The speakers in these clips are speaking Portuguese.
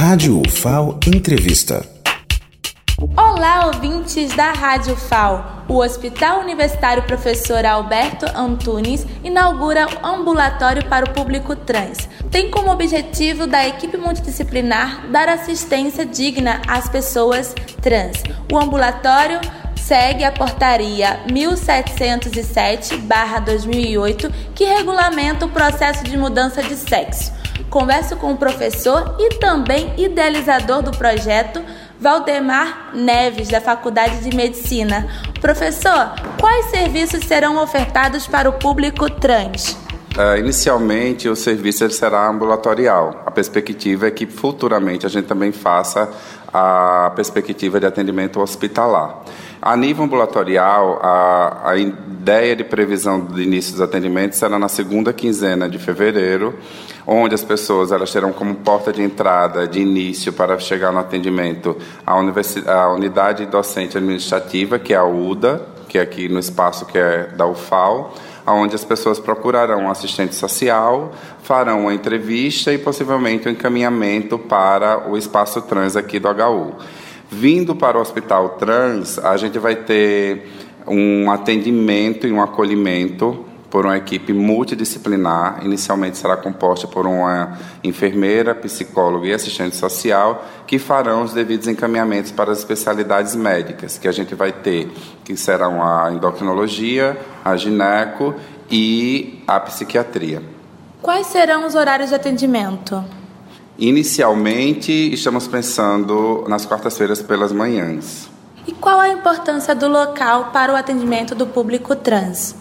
Rádio UFAO Entrevista. Olá, ouvintes da Rádio FAO. O Hospital Universitário Professor Alberto Antunes inaugura o ambulatório para o público trans. Tem como objetivo da equipe multidisciplinar dar assistência digna às pessoas trans. O ambulatório segue a portaria 1707/2008, que regulamenta o processo de mudança de sexo. Converso com o professor e também idealizador do projeto, Valdemar Neves, da Faculdade de Medicina. Professor, quais serviços serão ofertados para o público trans? Uh, inicialmente, o serviço será ambulatorial. A perspectiva é que futuramente a gente também faça a perspectiva de atendimento hospitalar. A nível ambulatorial, a, a ideia de previsão do início dos atendimentos será na segunda quinzena de fevereiro, onde as pessoas elas terão como porta de entrada, de início para chegar no atendimento, a, a unidade docente administrativa, que é a UDA, que é aqui no espaço que é da UFAL, onde as pessoas procurarão um assistente social, farão uma entrevista e possivelmente um encaminhamento para o espaço trans aqui do HU. Vindo para o Hospital Trans, a gente vai ter um atendimento e um acolhimento por uma equipe multidisciplinar. Inicialmente será composta por uma enfermeira, psicóloga e assistente social, que farão os devidos encaminhamentos para as especialidades médicas, que a gente vai ter, que serão a endocrinologia, a gineco e a psiquiatria. Quais serão os horários de atendimento? Inicialmente, estamos pensando nas quartas-feiras pelas manhãs. E qual a importância do local para o atendimento do público trans?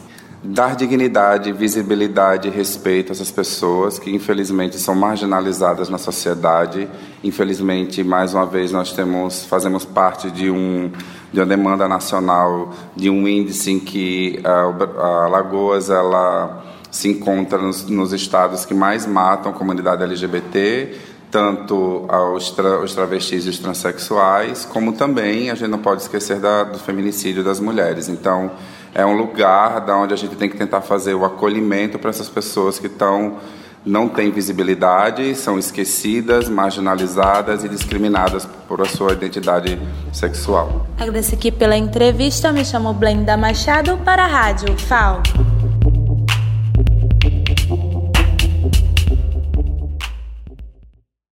Dar dignidade, visibilidade e respeito a essas pessoas que infelizmente são marginalizadas na sociedade. Infelizmente, mais uma vez, nós temos, fazemos parte de, um, de uma demanda nacional, de um índice em que a, a Lagoas ela se encontra nos, nos estados que mais matam a comunidade LGBT, tanto aos tra os travestis e os transexuais, como também a gente não pode esquecer da, do feminicídio das mulheres. Então, é um lugar da onde a gente tem que tentar fazer o acolhimento para essas pessoas que estão não têm visibilidade, são esquecidas, marginalizadas e discriminadas por a sua identidade sexual. Agradeço aqui pela entrevista. Me chamo Blenda Machado para a Rádio FAO.